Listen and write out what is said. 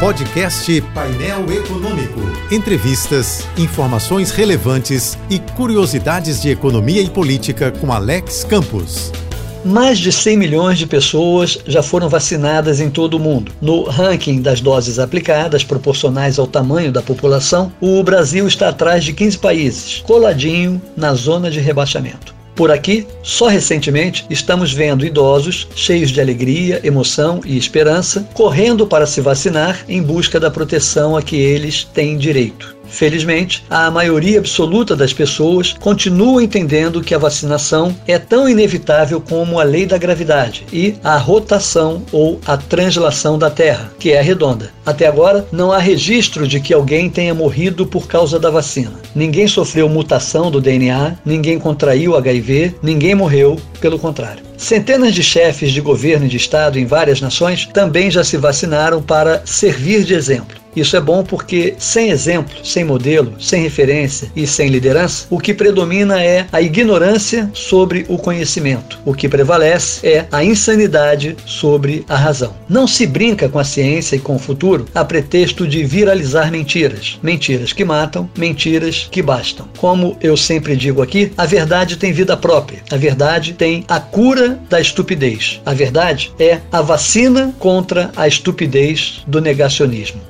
Podcast Painel Econômico. Entrevistas, informações relevantes e curiosidades de economia e política com Alex Campos. Mais de 100 milhões de pessoas já foram vacinadas em todo o mundo. No ranking das doses aplicadas, proporcionais ao tamanho da população, o Brasil está atrás de 15 países, coladinho na zona de rebaixamento. Por aqui, só recentemente, estamos vendo idosos cheios de alegria, emoção e esperança correndo para se vacinar em busca da proteção a que eles têm direito. Felizmente, a maioria absoluta das pessoas continua entendendo que a vacinação é tão inevitável como a lei da gravidade e a rotação ou a translação da Terra, que é redonda. Até agora, não há registro de que alguém tenha morrido por causa da vacina. Ninguém sofreu mutação do DNA, ninguém contraiu HIV, ninguém morreu, pelo contrário. Centenas de chefes de governo e de Estado em várias nações também já se vacinaram para servir de exemplo. Isso é bom porque, sem exemplo, sem modelo, sem referência e sem liderança, o que predomina é a ignorância sobre o conhecimento. O que prevalece é a insanidade sobre a razão. Não se brinca com a ciência e com o futuro a pretexto de viralizar mentiras. Mentiras que matam, mentiras que bastam. Como eu sempre digo aqui, a verdade tem vida própria. A verdade tem a cura da estupidez. A verdade é a vacina contra a estupidez do negacionismo.